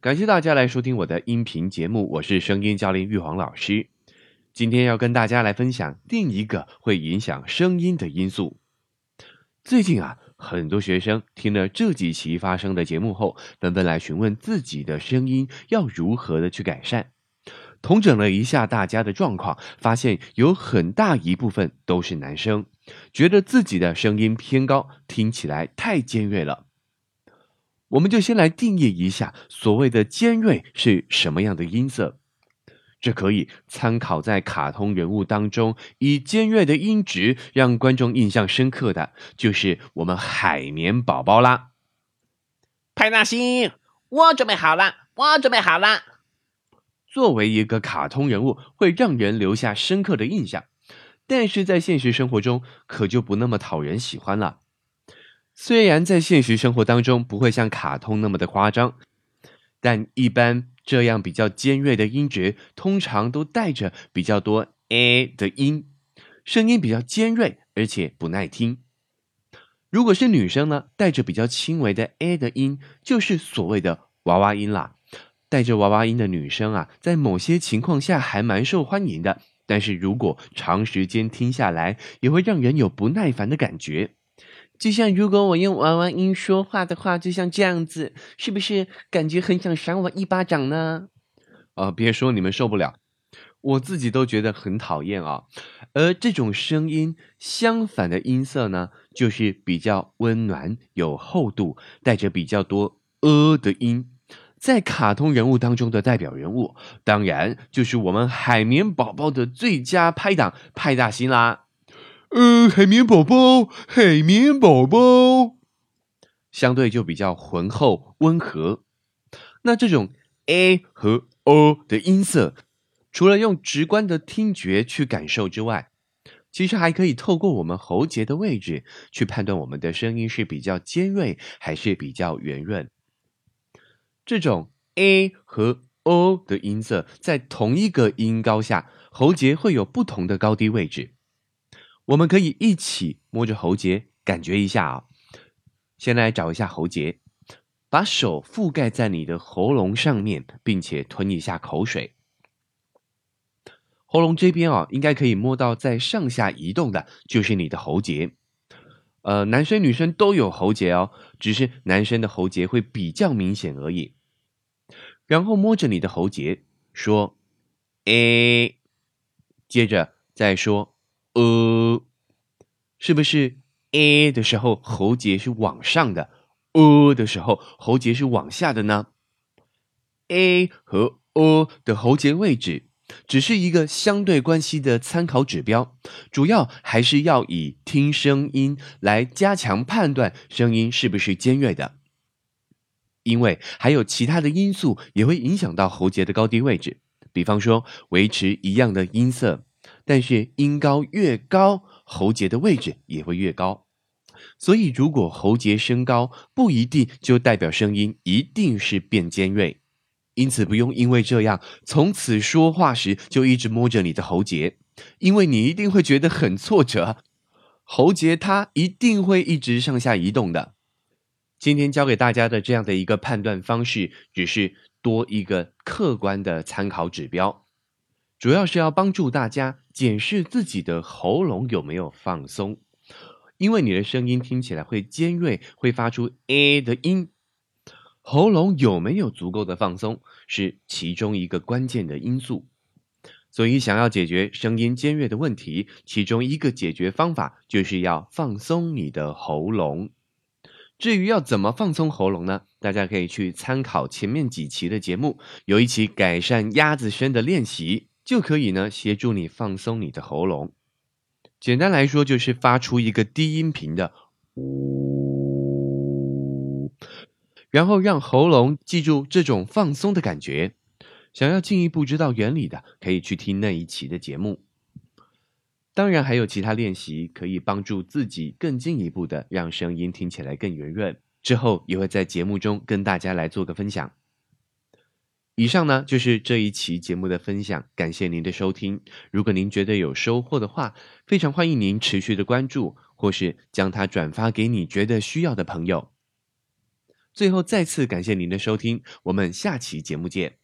感谢大家来收听我的音频节目，我是声音教练玉皇老师。今天要跟大家来分享另一个会影响声音的因素。最近啊，很多学生听了这几期发生的节目后，纷纷来询问自己的声音要如何的去改善。统整了一下大家的状况，发现有很大一部分都是男生，觉得自己的声音偏高，听起来太尖锐了。我们就先来定义一下所谓的尖锐是什么样的音色。这可以参考在卡通人物当中，以尖锐的音质让观众印象深刻的就是我们海绵宝宝啦。派大星，我准备好了，我准备好了。作为一个卡通人物，会让人留下深刻的印象，但是在现实生活中可就不那么讨人喜欢了。虽然在现实生活当中不会像卡通那么的夸张，但一般这样比较尖锐的音质，通常都带着比较多 a 的音，声音比较尖锐，而且不耐听。如果是女生呢，带着比较轻微的 a 的音，就是所谓的娃娃音啦。带着娃娃音的女生啊，在某些情况下还蛮受欢迎的，但是如果长时间听下来，也会让人有不耐烦的感觉。就像如果我用娃娃音说话的话，就像这样子，是不是感觉很想赏我一巴掌呢？啊，别说你们受不了，我自己都觉得很讨厌啊。而这种声音相反的音色呢，就是比较温暖、有厚度，带着比较多呃的音。在卡通人物当中的代表人物，当然就是我们海绵宝宝的最佳拍档派大星啦。呃，海绵宝宝，海绵宝宝，相对就比较浑厚温和。那这种 a 和 o 的音色，除了用直观的听觉去感受之外，其实还可以透过我们喉结的位置去判断我们的声音是比较尖锐还是比较圆润。这种 a 和 o 的音色在同一个音高下，喉结会有不同的高低位置。我们可以一起摸着喉结感觉一下啊。先来找一下喉结，把手覆盖在你的喉咙上面，并且吞一下口水。喉咙这边啊，应该可以摸到在上下移动的，就是你的喉结。呃，男生女生都有喉结哦，只是男生的喉结会比较明显而已。然后摸着你的喉结说诶接着再说呃是不是 “a” 的时候喉结是往上的呃的时候喉结是往下的呢？“a” 和 “e” 的喉结位置只是一个相对关系的参考指标，主要还是要以听声音来加强判断声音是不是尖锐的。因为还有其他的因素也会影响到喉结的高低位置，比方说维持一样的音色，但是音高越高，喉结的位置也会越高。所以如果喉结升高，不一定就代表声音一定是变尖锐。因此不用因为这样，从此说话时就一直摸着你的喉结，因为你一定会觉得很挫折。喉结它一定会一直上下移动的。今天教给大家的这样的一个判断方式，只是多一个客观的参考指标，主要是要帮助大家检视自己的喉咙有没有放松，因为你的声音听起来会尖锐，会发出 a 的音，喉咙有没有足够的放松是其中一个关键的因素。所以，想要解决声音尖锐的问题，其中一个解决方法就是要放松你的喉咙。至于要怎么放松喉咙呢？大家可以去参考前面几期的节目，有一期改善鸭子声的练习，就可以呢协助你放松你的喉咙。简单来说，就是发出一个低音频的呜，然后让喉咙记住这种放松的感觉。想要进一步知道原理的，可以去听那一期的节目。当然还有其他练习可以帮助自己更进一步的让声音听起来更圆润。之后也会在节目中跟大家来做个分享。以上呢就是这一期节目的分享，感谢您的收听。如果您觉得有收获的话，非常欢迎您持续的关注，或是将它转发给你觉得需要的朋友。最后再次感谢您的收听，我们下期节目见。